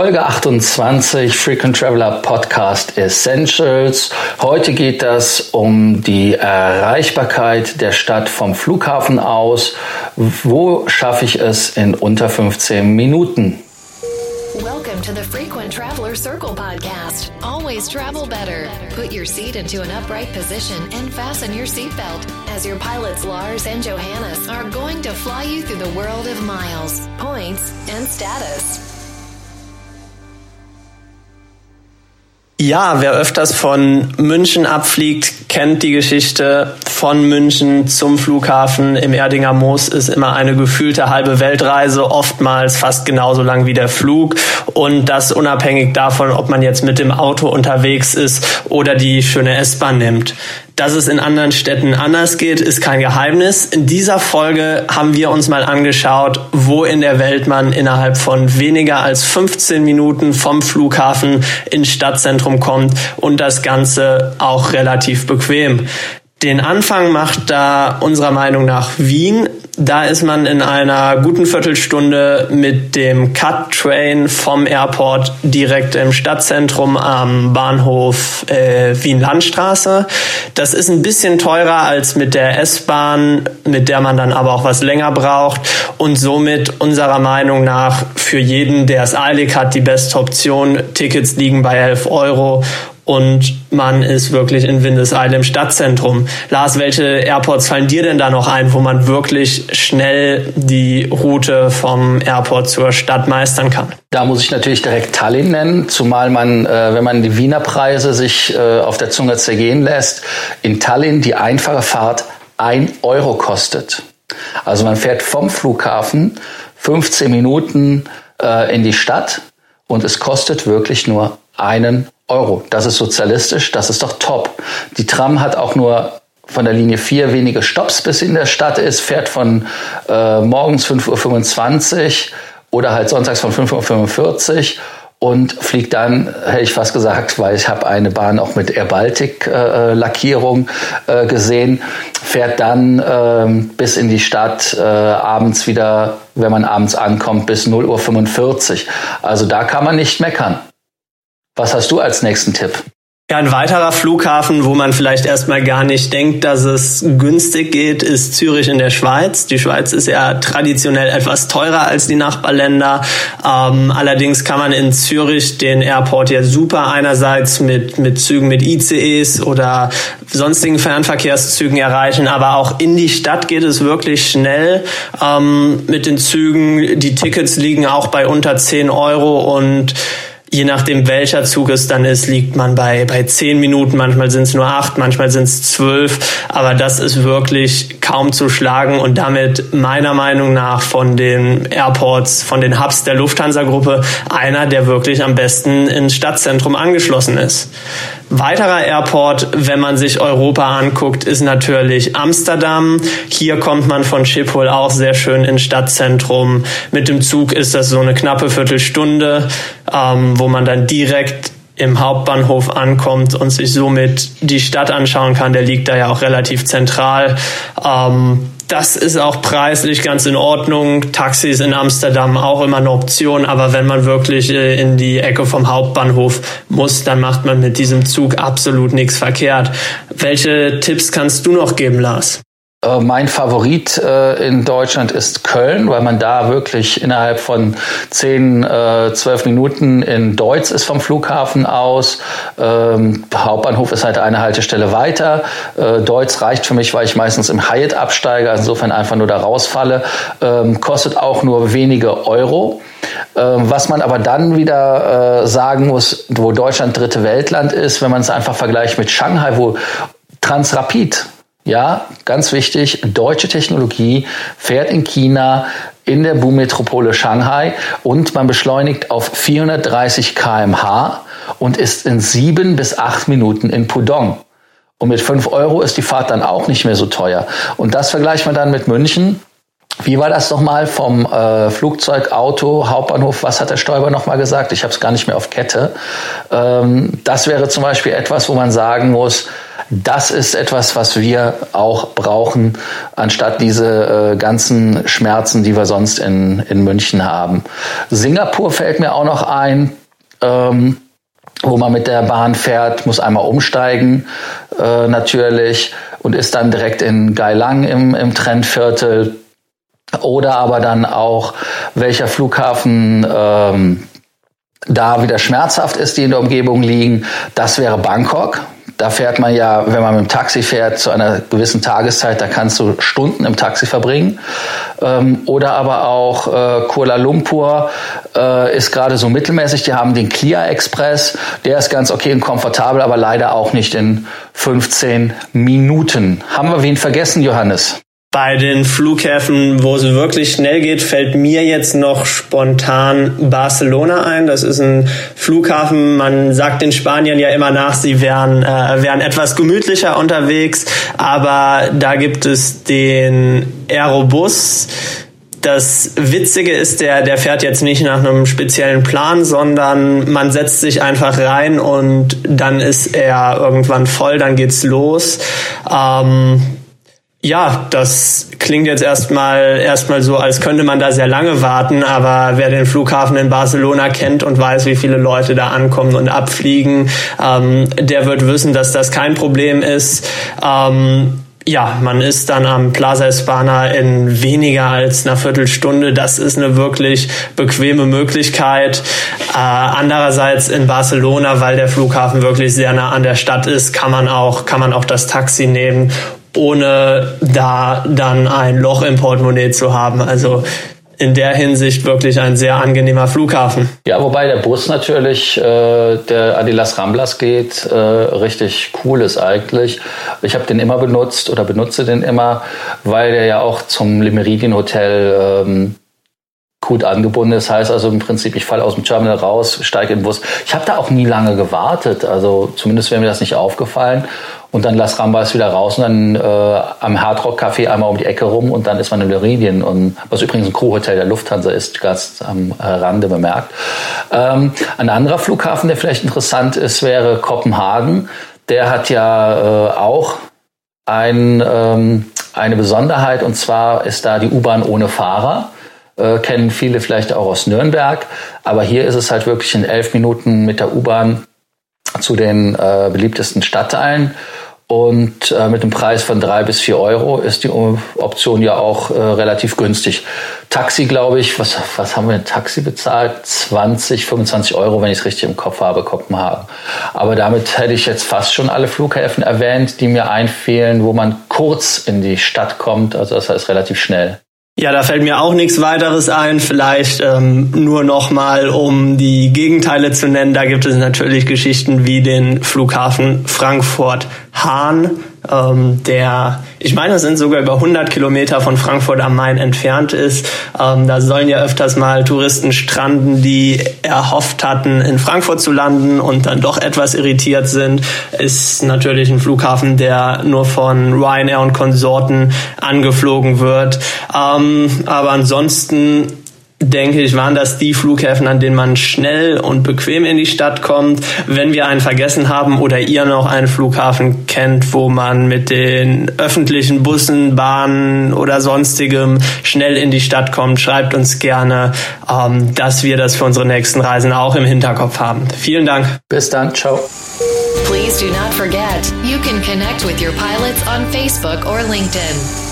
Folge 28 Frequent Traveler Podcast Essentials. Heute geht es um die Erreichbarkeit der Stadt vom Flughafen aus. Wo schaffe ich es in unter 15 Minuten? Welcome to the Frequent Traveler Circle podcast. Always travel better. Put your seat into an upright position and fasten your seatbelt as your pilots Lars and Johannes are going to fly you through the world of miles, points, and status. Ja, wer öfters von München abfliegt, kennt die Geschichte von München zum Flughafen im Erdinger Moos ist immer eine gefühlte halbe Weltreise, oftmals fast genauso lang wie der Flug und das unabhängig davon, ob man jetzt mit dem Auto unterwegs ist oder die schöne S-Bahn nimmt. Dass es in anderen Städten anders geht, ist kein Geheimnis. In dieser Folge haben wir uns mal angeschaut, wo in der Welt man innerhalb von weniger als 15 Minuten vom Flughafen ins Stadtzentrum kommt und das Ganze auch relativ bequem. Den Anfang macht da unserer Meinung nach Wien. Da ist man in einer guten Viertelstunde mit dem Cut Train vom Airport direkt im Stadtzentrum am Bahnhof äh, Wien-Landstraße. Das ist ein bisschen teurer als mit der S-Bahn, mit der man dann aber auch was länger braucht und somit unserer Meinung nach für jeden, der es eilig hat, die beste Option. Tickets liegen bei 11 Euro und man ist wirklich in Windeseile im Stadtzentrum. Lars, welche Airports fallen dir denn da noch ein, wo man wirklich schnell die Route vom Airport zur Stadt meistern kann? Da muss ich natürlich direkt Tallinn nennen, zumal man, äh, wenn man die Wiener Preise sich äh, auf der Zunge zergehen lässt, in Tallinn die einfache Fahrt ein Euro kostet. Also man fährt vom Flughafen 15 Minuten äh, in die Stadt und es kostet wirklich nur einen Euro. Das ist sozialistisch, das ist doch top. Die Tram hat auch nur von der Linie 4 wenige Stops, bis in der Stadt ist, fährt von äh, morgens 5.25 Uhr oder halt sonntags von 5.45 Uhr und fliegt dann, hätte ich fast gesagt, weil ich habe eine Bahn auch mit Air Baltic äh, Lackierung äh, gesehen, fährt dann ähm, bis in die Stadt äh, abends wieder, wenn man abends ankommt, bis 0.45 Uhr. Also da kann man nicht meckern. Was hast du als nächsten Tipp? Ja, ein weiterer Flughafen, wo man vielleicht erstmal gar nicht denkt, dass es günstig geht, ist Zürich in der Schweiz. Die Schweiz ist ja traditionell etwas teurer als die Nachbarländer. Ähm, allerdings kann man in Zürich den Airport ja super einerseits mit, mit Zügen mit ICEs oder sonstigen Fernverkehrszügen erreichen, aber auch in die Stadt geht es wirklich schnell ähm, mit den Zügen. Die Tickets liegen auch bei unter 10 Euro und je nachdem welcher Zug es dann ist, liegt man bei, bei zehn Minuten, manchmal sind es nur acht, manchmal sind es zwölf, aber das ist wirklich kaum zu schlagen und damit meiner Meinung nach von den Airports, von den Hubs der Lufthansa-Gruppe einer, der wirklich am besten ins Stadtzentrum angeschlossen ist. Weiterer Airport, wenn man sich Europa anguckt, ist natürlich Amsterdam. Hier kommt man von Schiphol auch sehr schön ins Stadtzentrum. Mit dem Zug ist das so eine knappe Viertelstunde, ähm, wo man dann direkt im Hauptbahnhof ankommt und sich somit die Stadt anschauen kann. Der liegt da ja auch relativ zentral. Ähm, das ist auch preislich ganz in Ordnung. Taxis in Amsterdam auch immer eine Option, aber wenn man wirklich äh, in die Ecke vom Hauptbahnhof muss, dann macht man mit diesem Zug absolut nichts verkehrt. Welche Tipps kannst du noch geben, Lars? Äh, mein Favorit äh, in Deutschland ist Köln, weil man da wirklich innerhalb von 10, äh, 12 Minuten in Deutz ist vom Flughafen aus. Ähm, Hauptbahnhof ist halt eine Haltestelle weiter. Äh, Deutz reicht für mich, weil ich meistens im Hyatt absteige, insofern einfach nur da rausfalle. Ähm, kostet auch nur wenige Euro. Ähm, was man aber dann wieder äh, sagen muss, wo Deutschland dritte Weltland ist, wenn man es einfach vergleicht mit Shanghai, wo Transrapid ja, ganz wichtig, deutsche Technologie fährt in China in der Boommetropole Shanghai und man beschleunigt auf 430 kmh und ist in sieben bis acht Minuten in Pudong. Und mit fünf Euro ist die Fahrt dann auch nicht mehr so teuer. Und das vergleicht man dann mit München, wie war das nochmal vom äh, Flugzeug, Auto, Hauptbahnhof? Was hat der Stoiber nochmal gesagt? Ich habe es gar nicht mehr auf Kette. Ähm, das wäre zum Beispiel etwas, wo man sagen muss, das ist etwas, was wir auch brauchen, anstatt diese äh, ganzen Schmerzen, die wir sonst in, in München haben. Singapur fällt mir auch noch ein. Ähm, wo man mit der Bahn fährt, muss einmal umsteigen äh, natürlich und ist dann direkt in Gailang im, im Trendviertel oder aber dann auch welcher Flughafen ähm, da wieder schmerzhaft ist, die in der Umgebung liegen. Das wäre Bangkok. Da fährt man ja, wenn man mit dem Taxi fährt, zu einer gewissen Tageszeit, da kannst du Stunden im Taxi verbringen. Ähm, oder aber auch äh, Kuala Lumpur äh, ist gerade so mittelmäßig. Die haben den Clear Express, der ist ganz okay und komfortabel, aber leider auch nicht in 15 Minuten. Haben wir wen vergessen, Johannes? Bei den Flughäfen, wo es wirklich schnell geht, fällt mir jetzt noch spontan Barcelona ein. Das ist ein Flughafen. Man sagt den Spaniern ja immer nach, sie wären, äh, wären etwas gemütlicher unterwegs. Aber da gibt es den Aerobus. Das Witzige ist, der, der fährt jetzt nicht nach einem speziellen Plan, sondern man setzt sich einfach rein und dann ist er irgendwann voll, dann geht's los. Ähm, ja, das klingt jetzt erstmal erstmal so, als könnte man da sehr lange warten, aber wer den Flughafen in Barcelona kennt und weiß, wie viele Leute da ankommen und abfliegen, ähm, der wird wissen, dass das kein Problem ist. Ähm, ja, man ist dann am Plaza Hispana in weniger als einer Viertelstunde. Das ist eine wirklich bequeme Möglichkeit. Äh, andererseits in Barcelona, weil der Flughafen wirklich sehr nah an der Stadt ist, kann man auch, kann man auch das Taxi nehmen ohne da dann ein Loch im Portemonnaie zu haben. Also in der Hinsicht wirklich ein sehr angenehmer Flughafen. Ja, wobei der Bus natürlich, äh, der an die Las Ramblas geht, äh, richtig cool ist eigentlich. Ich habe den immer benutzt oder benutze den immer, weil der ja auch zum Le Meridien Hotel ähm, gut angebunden ist. Heißt also im Prinzip, ich falle aus dem Terminal raus, steige in den Bus. Ich habe da auch nie lange gewartet. Also zumindest wäre mir das nicht aufgefallen. Und dann Las Rambas wieder raus und dann äh, am Hardrock Café einmal um die Ecke rum und dann ist man in Meridien und was übrigens ein Crewhotel der Lufthansa ist, ganz am äh, Rande bemerkt. Ähm, ein anderer Flughafen, der vielleicht interessant ist, wäre Kopenhagen. Der hat ja äh, auch ein, ähm, eine Besonderheit und zwar ist da die U-Bahn ohne Fahrer äh, kennen viele vielleicht auch aus Nürnberg. Aber hier ist es halt wirklich in elf Minuten mit der U-Bahn zu den äh, beliebtesten Stadtteilen. Und äh, mit einem Preis von drei bis vier Euro ist die Option ja auch äh, relativ günstig. Taxi, glaube ich, was, was haben wir in Taxi bezahlt? 20, 25 Euro, wenn ich es richtig im Kopf habe, Kopenhagen. Aber damit hätte ich jetzt fast schon alle Flughäfen erwähnt, die mir einfehlen, wo man kurz in die Stadt kommt. Also das heißt relativ schnell. Ja, da fällt mir auch nichts weiteres ein. Vielleicht ähm, nur noch mal, um die Gegenteile zu nennen. Da gibt es natürlich Geschichten wie den Flughafen Frankfurt-Hahn, ähm, der, ich meine, es sind sogar über 100 Kilometer von Frankfurt am Main entfernt ist. Ähm, da sollen ja öfters mal Touristen stranden, die erhofft hatten, in Frankfurt zu landen und dann doch etwas irritiert sind. Ist natürlich ein Flughafen, der nur von Ryanair und Konsorten angeflogen wird. Ähm, aber ansonsten denke ich, waren das die Flughäfen, an denen man schnell und bequem in die Stadt kommt. Wenn wir einen vergessen haben oder ihr noch einen Flughafen kennt, wo man mit den öffentlichen Bussen, Bahnen oder sonstigem schnell in die Stadt kommt, schreibt uns gerne, ähm, dass wir das für unsere nächsten Reisen auch im Hinterkopf haben. Vielen Dank. Bis dann. Ciao. Please do not forget, you can connect with your pilots on Facebook or LinkedIn.